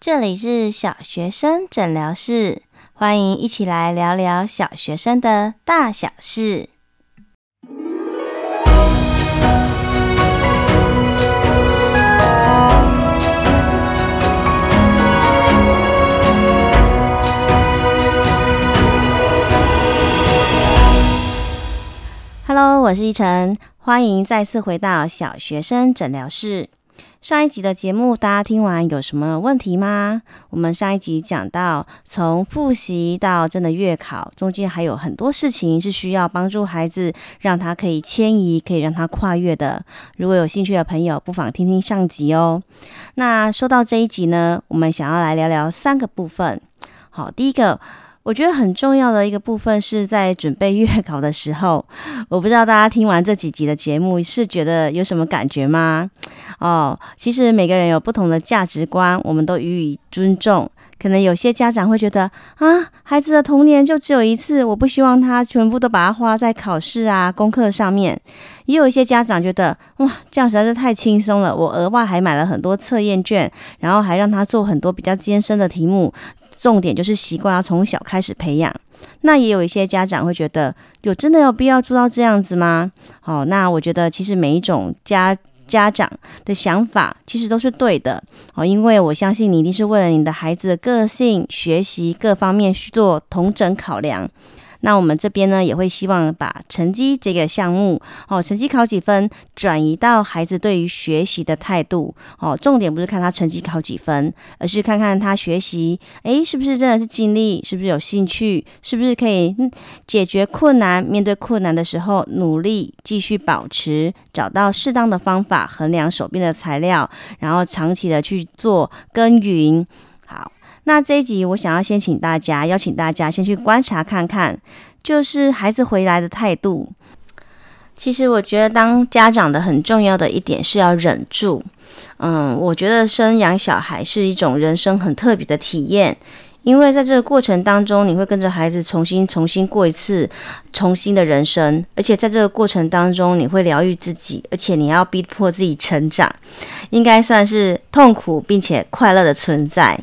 这里是小学生诊疗室，欢迎一起来聊聊小学生的大小事。Hello，我是依晨，欢迎再次回到小学生诊疗室。上一集的节目，大家听完有什么问题吗？我们上一集讲到，从复习到真的月考，中间还有很多事情是需要帮助孩子，让他可以迁移，可以让他跨越的。如果有兴趣的朋友，不妨听听上集哦。那说到这一集呢，我们想要来聊聊三个部分。好，第一个。我觉得很重要的一个部分是在准备月考的时候，我不知道大家听完这几集的节目是觉得有什么感觉吗？哦，其实每个人有不同的价值观，我们都予以尊重。可能有些家长会觉得啊，孩子的童年就只有一次，我不希望他全部都把它花在考试啊、功课上面。也有一些家长觉得哇，这样实在是太轻松了，我额外还买了很多测验卷，然后还让他做很多比较艰深的题目。重点就是习惯要从小开始培养。那也有一些家长会觉得，有真的有必要做到这样子吗？好，那我觉得其实每一种家家长的想法其实都是对的。哦，因为我相信你一定是为了你的孩子的个性、学习各方面去做同整考量。那我们这边呢，也会希望把成绩这个项目，哦，成绩考几分，转移到孩子对于学习的态度，哦，重点不是看他成绩考几分，而是看看他学习，诶，是不是真的是尽力，是不是有兴趣，是不是可以解决困难，面对困难的时候努力继续保持，找到适当的方法衡量手边的材料，然后长期的去做耕耘。好。那这一集，我想要先请大家，邀请大家先去观察看看，就是孩子回来的态度。其实我觉得，当家长的很重要的一点是要忍住。嗯，我觉得生养小孩是一种人生很特别的体验，因为在这个过程当中，你会跟着孩子重新、重新过一次重新的人生，而且在这个过程当中，你会疗愈自己，而且你要逼迫自己成长，应该算是痛苦并且快乐的存在。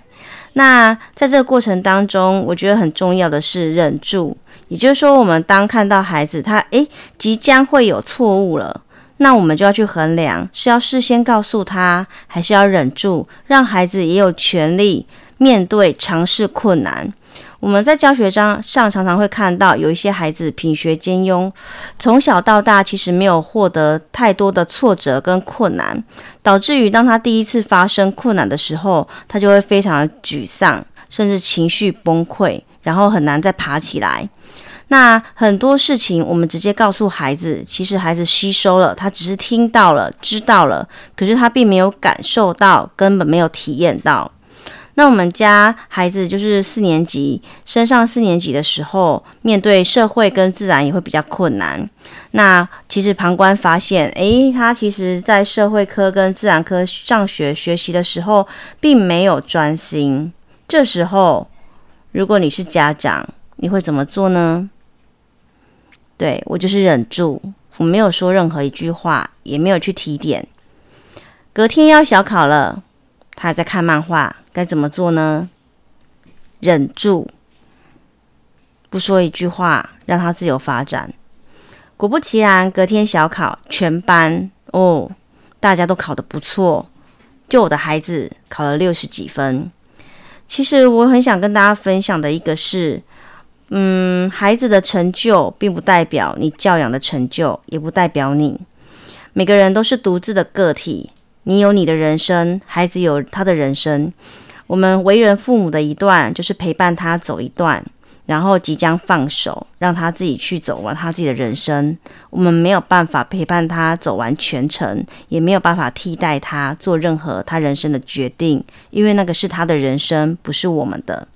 那在这个过程当中，我觉得很重要的是忍住。也就是说，我们当看到孩子他诶即将会有错误了，那我们就要去衡量，是要事先告诉他，还是要忍住，让孩子也有权利面对尝试困难。我们在教学章上常常会看到有一些孩子品学兼优，从小到大其实没有获得太多的挫折跟困难，导致于当他第一次发生困难的时候，他就会非常的沮丧，甚至情绪崩溃，然后很难再爬起来。那很多事情我们直接告诉孩子，其实孩子吸收了，他只是听到了、知道了，可是他并没有感受到，根本没有体验到。那我们家孩子就是四年级，升上四年级的时候，面对社会跟自然也会比较困难。那其实旁观发现，诶，他其实在社会科跟自然科上学学习的时候，并没有专心。这时候，如果你是家长，你会怎么做呢？对，我就是忍住，我没有说任何一句话，也没有去提点。隔天要小考了。他还在看漫画，该怎么做呢？忍住，不说一句话，让他自由发展。果不其然，隔天小考，全班哦，大家都考得不错，就我的孩子考了六十几分。其实我很想跟大家分享的一个是，嗯，孩子的成就并不代表你教养的成就，也不代表你。每个人都是独自的个体。你有你的人生，孩子有他的人生。我们为人父母的一段，就是陪伴他走一段，然后即将放手，让他自己去走完他自己的人生。我们没有办法陪伴他走完全程，也没有办法替代他做任何他人生的决定，因为那个是他的人生，不是我们的。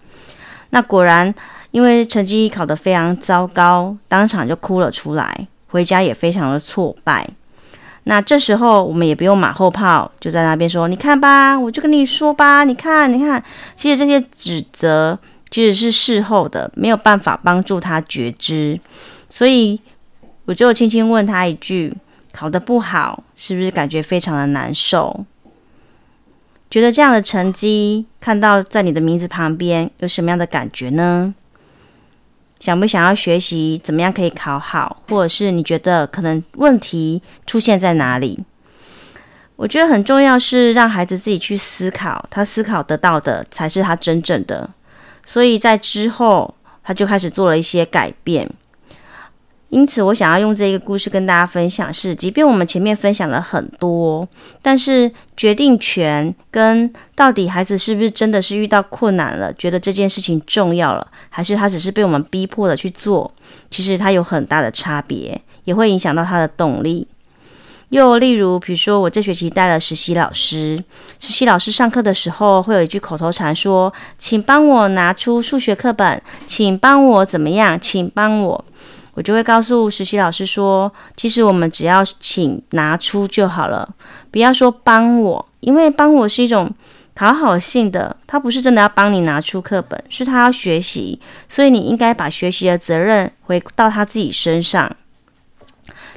那果然，因为成绩考得非常糟糕，当场就哭了出来，回家也非常的挫败。那这时候我们也不用马后炮，就在那边说：“你看吧，我就跟你说吧，你看，你看。”其实这些指责其实是事后的，没有办法帮助他觉知。所以我就轻轻问他一句：“考得不好，是不是感觉非常的难受？”觉得这样的成绩看到在你的名字旁边有什么样的感觉呢？想不想要学习怎么样可以考好，或者是你觉得可能问题出现在哪里？我觉得很重要是让孩子自己去思考，他思考得到的才是他真正的。所以在之后，他就开始做了一些改变。因此，我想要用这个故事跟大家分享是，即便我们前面分享了很多，但是决定权跟到底孩子是不是真的是遇到困难了，觉得这件事情重要了，还是他只是被我们逼迫的去做，其实他有很大的差别，也会影响到他的动力。又例如，比如说我这学期带了实习老师，实习老师上课的时候会有一句口头禅说：“请帮我拿出数学课本，请帮我怎么样，请帮我。”我就会告诉实习老师说，其实我们只要请拿出就好了，不要说帮我，因为帮我是一种讨好性的，他不是真的要帮你拿出课本，是他要学习，所以你应该把学习的责任回到他自己身上。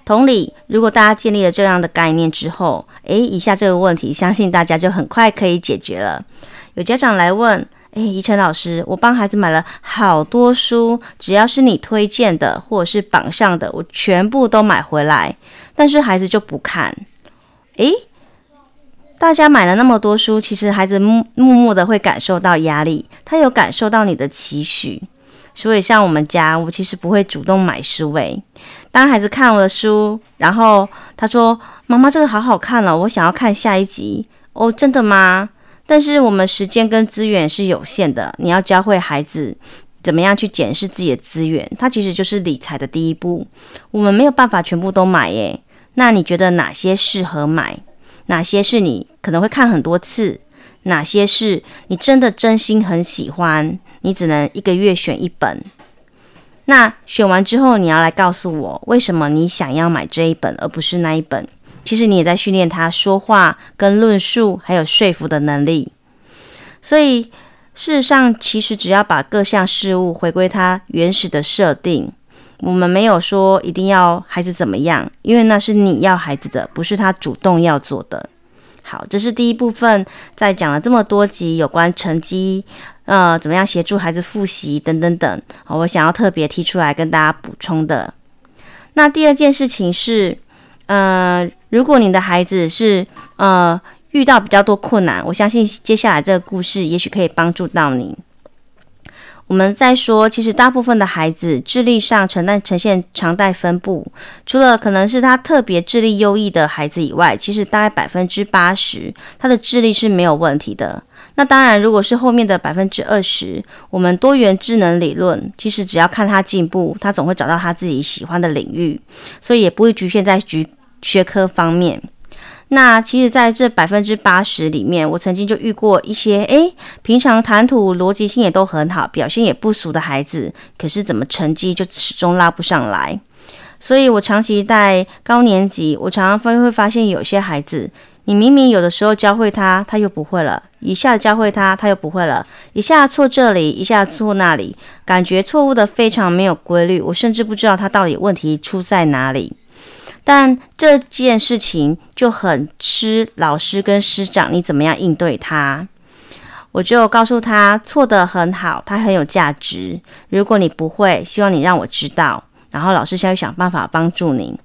同理，如果大家建立了这样的概念之后，诶，以下这个问题，相信大家就很快可以解决了。有家长来问。哎，怡晨老师，我帮孩子买了好多书，只要是你推荐的或者是榜上的，我全部都买回来，但是孩子就不看。哎，大家买了那么多书，其实孩子默默的会感受到压力，他有感受到你的期许，所以像我们家，我其实不会主动买书。哎，当孩子看我的书，然后他说：“妈妈，这个好好看了，我想要看下一集。”哦，真的吗？但是我们时间跟资源是有限的，你要教会孩子怎么样去检视自己的资源，它其实就是理财的第一步。我们没有办法全部都买耶，那你觉得哪些适合买？哪些是你可能会看很多次？哪些是你真的真心很喜欢？你只能一个月选一本。那选完之后，你要来告诉我为什么你想要买这一本，而不是那一本。其实你也在训练他说话、跟论述，还有说服的能力。所以事实上，其实只要把各项事物回归它原始的设定，我们没有说一定要孩子怎么样，因为那是你要孩子的，不是他主动要做的。好，这是第一部分，在讲了这么多集有关成绩，呃，怎么样协助孩子复习等等等，我想要特别提出来跟大家补充的。那第二件事情是。呃，如果你的孩子是呃遇到比较多困难，我相信接下来这个故事也许可以帮助到你。我们再说，其实大部分的孩子智力上呈现呈现常态分布，除了可能是他特别智力优异的孩子以外，其实大概百分之八十他的智力是没有问题的。那当然，如果是后面的百分之二十，我们多元智能理论其实只要看他进步，他总会找到他自己喜欢的领域，所以也不会局限在局。学科方面，那其实在这百分之八十里面，我曾经就遇过一些，诶，平常谈吐逻辑性也都很好，表现也不俗的孩子，可是怎么成绩就始终拉不上来？所以我长期带高年级，我常常发会发现有些孩子，你明明有的时候教会他，他又不会了；一下教会他，他又不会了；一下错这里，一下错那里，感觉错误的非常没有规律，我甚至不知道他到底问题出在哪里。但这件事情就很吃老师跟师长你怎么样应对他。我就告诉他错的很好，他很有价值。如果你不会，希望你让我知道，然后老师现在想办法帮助你。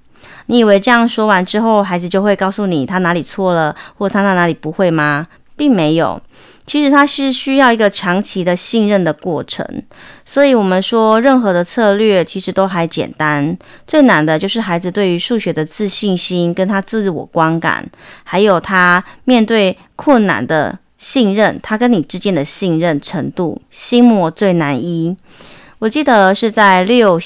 你以为这样说完之后，孩子就会告诉你他哪里错了，或他哪哪里不会吗？并没有。其实他是需要一个长期的信任的过程，所以我们说任何的策略其实都还简单，最难的就是孩子对于数学的自信心，跟他自我观感，还有他面对困难的信任，他跟你之间的信任程度，心魔最难医。我记得是在六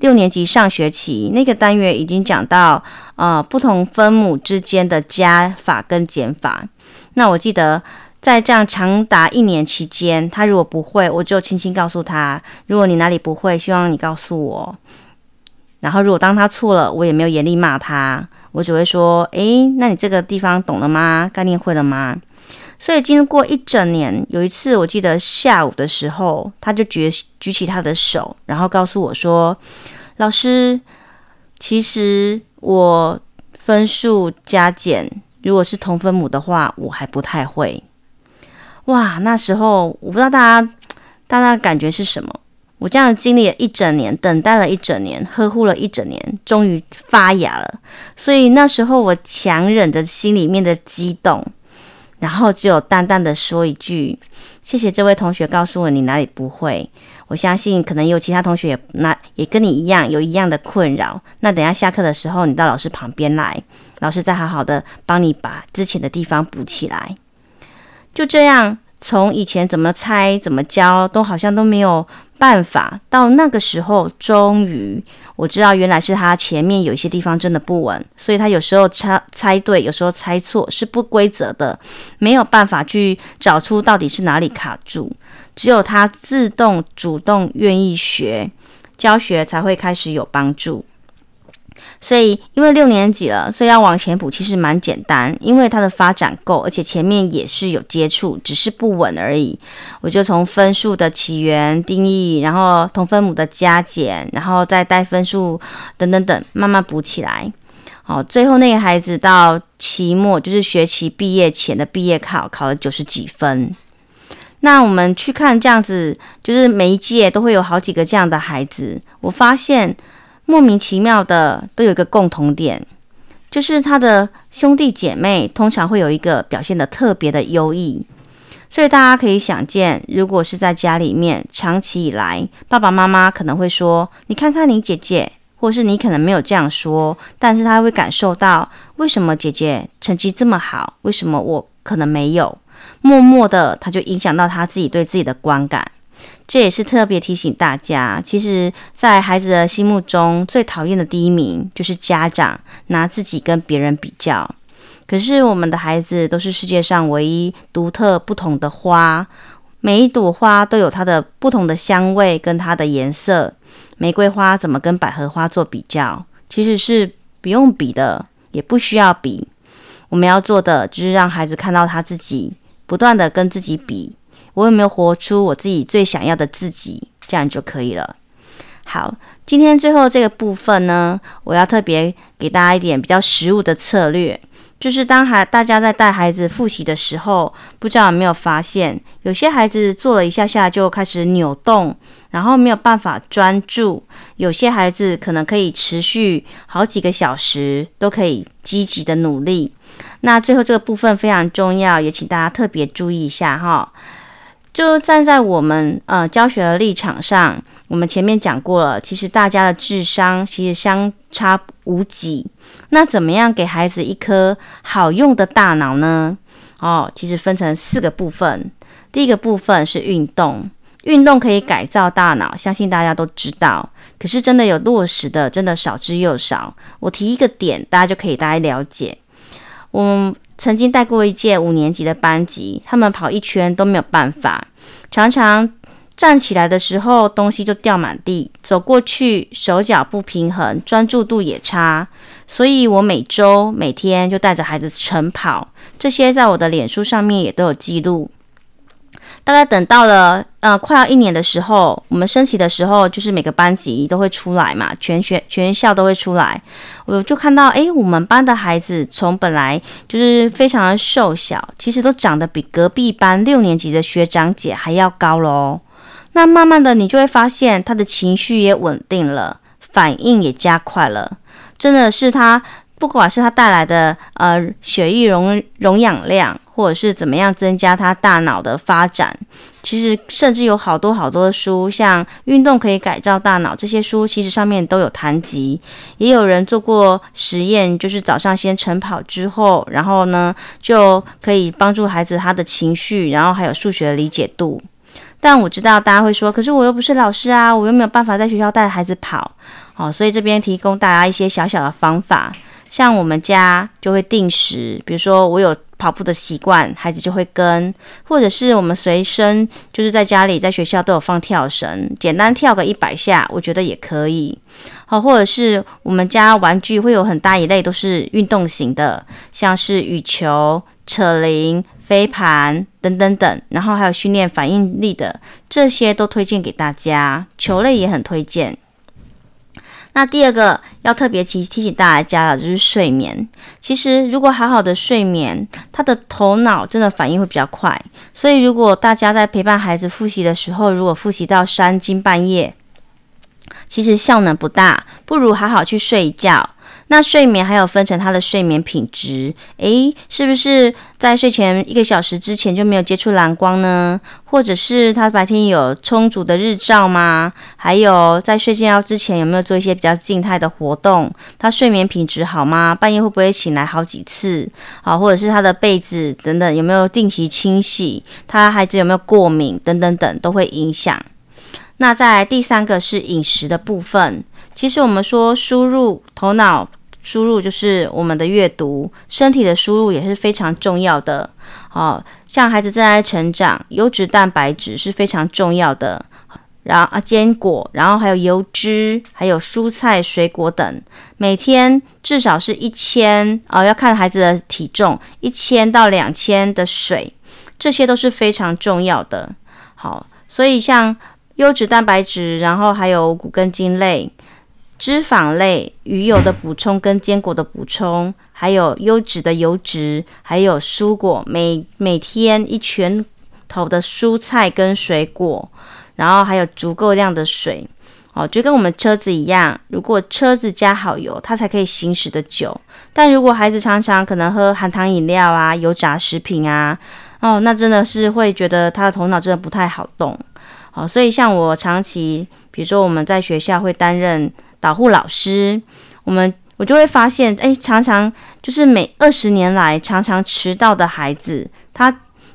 六年级上学期那个单元已经讲到，呃，不同分母之间的加法跟减法。那我记得。在这样长达一年期间，他如果不会，我就轻轻告诉他：如果你哪里不会，希望你告诉我。然后，如果当他错了，我也没有严厉骂他，我只会说：诶，那你这个地方懂了吗？概念会了吗？所以经过一整年，有一次我记得下午的时候，他就举举起他的手，然后告诉我说：老师，其实我分数加减，如果是同分母的话，我还不太会。哇，那时候我不知道大家大家感觉是什么。我这样经历了一整年，等待了一整年，呵护了一整年，终于发芽了。所以那时候我强忍着心里面的激动，然后只有淡淡的说一句：“谢谢这位同学告诉我你哪里不会。”我相信可能有其他同学也那也跟你一样有一样的困扰。那等下下课的时候，你到老师旁边来，老师再好好的帮你把之前的地方补起来。就这样。从以前怎么猜怎么教，都好像都没有办法。到那个时候，终于我知道，原来是他前面有一些地方真的不稳，所以他有时候猜猜对，有时候猜错，是不规则的，没有办法去找出到底是哪里卡住。只有他自动主动愿意学，教学才会开始有帮助。所以，因为六年级了，所以要往前补，其实蛮简单。因为他的发展够，而且前面也是有接触，只是不稳而已。我就从分数的起源定义，然后同分母的加减，然后再带分数等等等，慢慢补起来。好，最后那个孩子到期末，就是学期毕业前的毕业考，考了九十几分。那我们去看这样子，就是每一届都会有好几个这样的孩子，我发现。莫名其妙的都有一个共同点，就是他的兄弟姐妹通常会有一个表现的特别的优异，所以大家可以想见，如果是在家里面长期以来，爸爸妈妈可能会说：“你看看你姐姐，或是你可能没有这样说，但是他会感受到为什么姐姐成绩这么好，为什么我可能没有？默默的，他就影响到他自己对自己的观感。”这也是特别提醒大家，其实，在孩子的心目中，最讨厌的第一名就是家长拿自己跟别人比较。可是，我们的孩子都是世界上唯一独特不同的花，每一朵花都有它的不同的香味跟它的颜色。玫瑰花怎么跟百合花做比较？其实是不用比的，也不需要比。我们要做的就是让孩子看到他自己，不断的跟自己比。我有没有活出我自己最想要的自己？这样就可以了。好，今天最后这个部分呢，我要特别给大家一点比较实务的策略，就是当孩大家在带孩子复习的时候，不知道有没有发现，有些孩子做了一下下就开始扭动，然后没有办法专注；有些孩子可能可以持续好几个小时，都可以积极的努力。那最后这个部分非常重要，也请大家特别注意一下哈。就站在我们呃教学的立场上，我们前面讲过了，其实大家的智商其实相差无几。那怎么样给孩子一颗好用的大脑呢？哦，其实分成四个部分。第一个部分是运动，运动可以改造大脑，相信大家都知道。可是真的有落实的，真的少之又少。我提一个点，大家就可以大概了解。我曾经带过一届五年级的班级，他们跑一圈都没有办法，常常站起来的时候东西就掉满地，走过去手脚不平衡，专注度也差。所以我每周每天就带着孩子晨跑，这些在我的脸书上面也都有记录。大概等到了呃快要一年的时候，我们升旗的时候，就是每个班级都会出来嘛，全学全校都会出来。我就看到，诶，我们班的孩子从本来就是非常的瘦小，其实都长得比隔壁班六年级的学长姐还要高喽。那慢慢的，你就会发现他的情绪也稳定了，反应也加快了。真的是他，不管是他带来的呃血液容容氧量。或者是怎么样增加他大脑的发展？其实甚至有好多好多的书，像《运动可以改造大脑》这些书，其实上面都有谈及。也有人做过实验，就是早上先晨跑之后，然后呢就可以帮助孩子他的情绪，然后还有数学的理解度。但我知道大家会说，可是我又不是老师啊，我又没有办法在学校带孩子跑。好，所以这边提供大家一些小小的方法，像我们家就会定时，比如说我有。跑步的习惯，孩子就会跟，或者是我们随身就是在家里、在学校都有放跳绳，简单跳个一百下，我觉得也可以。好，或者是我们家玩具会有很大一类都是运动型的，像是羽球、扯铃、飞盘等等等，然后还有训练反应力的，这些都推荐给大家。球类也很推荐。那第二个要特别提提醒大家的，就是睡眠。其实如果好好的睡眠，他的头脑真的反应会比较快。所以如果大家在陪伴孩子复习的时候，如果复习到三更半夜，其实效能不大，不如好好去睡一觉。那睡眠还有分成他的睡眠品质，诶，是不是在睡前一个小时之前就没有接触蓝光呢？或者是他白天有充足的日照吗？还有在睡觉之前有没有做一些比较静态的活动？他睡眠品质好吗？半夜会不会醒来好几次？好，或者是他的被子等等有没有定期清洗？他孩子有没有过敏等等等都会影响。那在第三个是饮食的部分，其实我们说输入头脑。输入就是我们的阅读，身体的输入也是非常重要的。哦，像孩子正在成长，优质蛋白质是非常重要的。然后啊，坚果，然后还有油脂，还有蔬菜、水果等，每天至少是一千哦，要看孩子的体重，一千到两千的水，这些都是非常重要的。好，所以像优质蛋白质，然后还有骨根茎类。脂肪类、鱼油的补充跟坚果的补充，还有优质的油脂，还有蔬果，每每天一拳头的蔬菜跟水果，然后还有足够量的水，哦，就跟我们车子一样，如果车子加好油，它才可以行驶的久。但如果孩子常常可能喝含糖饮料啊、油炸食品啊，哦，那真的是会觉得他的头脑真的不太好动。好，所以像我长期，比如说我们在学校会担任。导护老师，我们我就会发现，哎，常常就是每二十年来常常迟到的孩子，他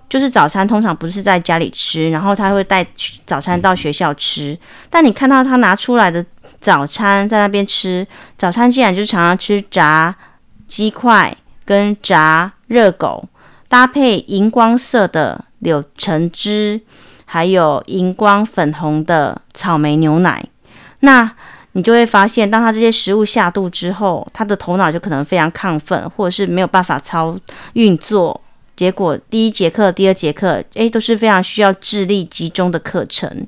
就是早餐通常不是在家里吃，然后他会带早餐到学校吃。但你看到他拿出来的早餐在那边吃，早餐竟然就常常吃炸鸡块跟炸热狗，搭配荧光色的柳橙汁，还有荧光粉红的草莓牛奶，那。你就会发现，当他这些食物下肚之后，他的头脑就可能非常亢奋，或者是没有办法操运作。结果第一节课、第二节课，诶，都是非常需要智力集中的课程。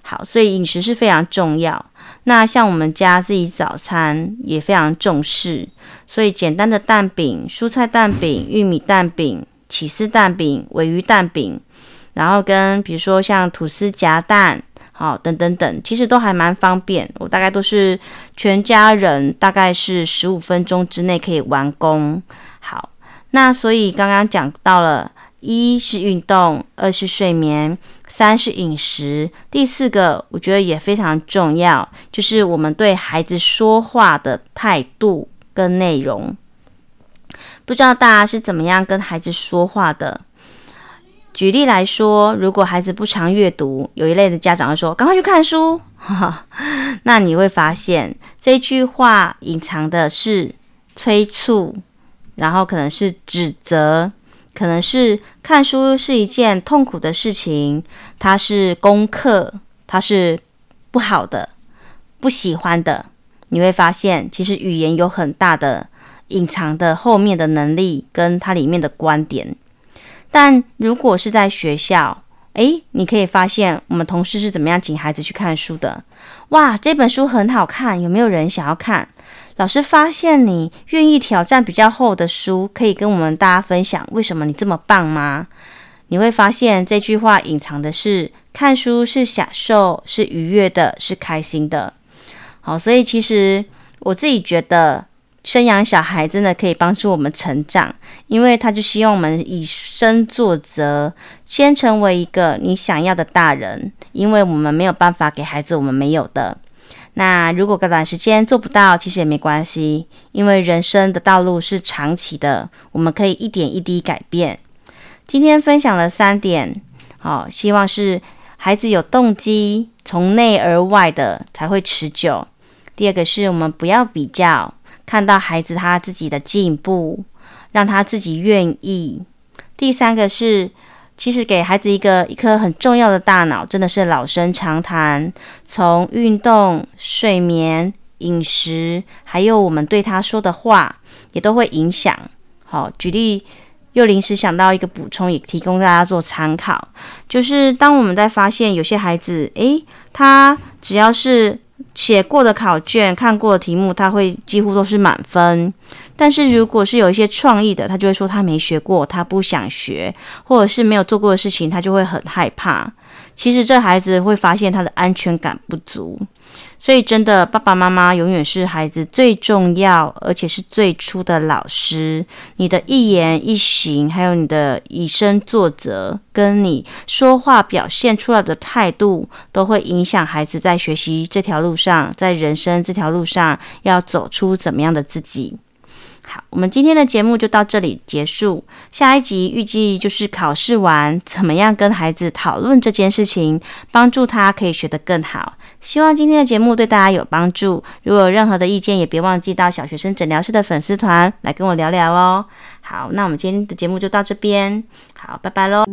好，所以饮食是非常重要。那像我们家自己早餐也非常重视，所以简单的蛋饼、蔬菜蛋饼、玉米蛋饼、起司蛋饼、尾鱼蛋饼，然后跟比如说像吐司夹蛋。好，等等等，其实都还蛮方便。我大概都是全家人，大概是十五分钟之内可以完工。好，那所以刚刚讲到了，一是运动，二是睡眠，三是饮食，第四个我觉得也非常重要，就是我们对孩子说话的态度跟内容。不知道大家是怎么样跟孩子说话的？举例来说，如果孩子不常阅读，有一类的家长会说：“赶快去看书。”那你会发现这句话隐藏的是催促，然后可能是指责，可能是看书是一件痛苦的事情，它是功课，它是不好的，不喜欢的。你会发现，其实语言有很大的隐藏的后面的能力，跟它里面的观点。但如果是在学校，诶，你可以发现我们同事是怎么样请孩子去看书的。哇，这本书很好看，有没有人想要看？老师发现你愿意挑战比较厚的书，可以跟我们大家分享为什么你这么棒吗？你会发现这句话隐藏的是看书是享受，是愉悦的，是开心的。好，所以其实我自己觉得。生养小孩真的可以帮助我们成长，因为他就希望我们以身作则，先成为一个你想要的大人。因为我们没有办法给孩子我们没有的。那如果短时间做不到，其实也没关系，因为人生的道路是长期的，我们可以一点一滴改变。今天分享了三点，好，希望是孩子有动机，从内而外的才会持久。第二个是我们不要比较。看到孩子他自己的进步，让他自己愿意。第三个是，其实给孩子一个一颗很重要的大脑，真的是老生常谈。从运动、睡眠、饮食，还有我们对他说的话，也都会影响。好，举例又临时想到一个补充，也提供大家做参考。就是当我们在发现有些孩子，诶，他只要是写过的考卷、看过的题目，他会几乎都是满分。但是如果是有一些创意的，他就会说他没学过，他不想学，或者是没有做过的事情，他就会很害怕。其实这孩子会发现他的安全感不足。所以，真的，爸爸妈妈永远是孩子最重要，而且是最初的老师。你的一言一行，还有你的以身作则，跟你说话表现出来的态度，都会影响孩子在学习这条路上，在人生这条路上要走出怎么样的自己。好，我们今天的节目就到这里结束。下一集预计就是考试完怎么样跟孩子讨论这件事情，帮助他可以学得更好。希望今天的节目对大家有帮助。如果有任何的意见，也别忘记到小学生诊疗室的粉丝团来跟我聊聊哦。好，那我们今天的节目就到这边。好，拜拜喽。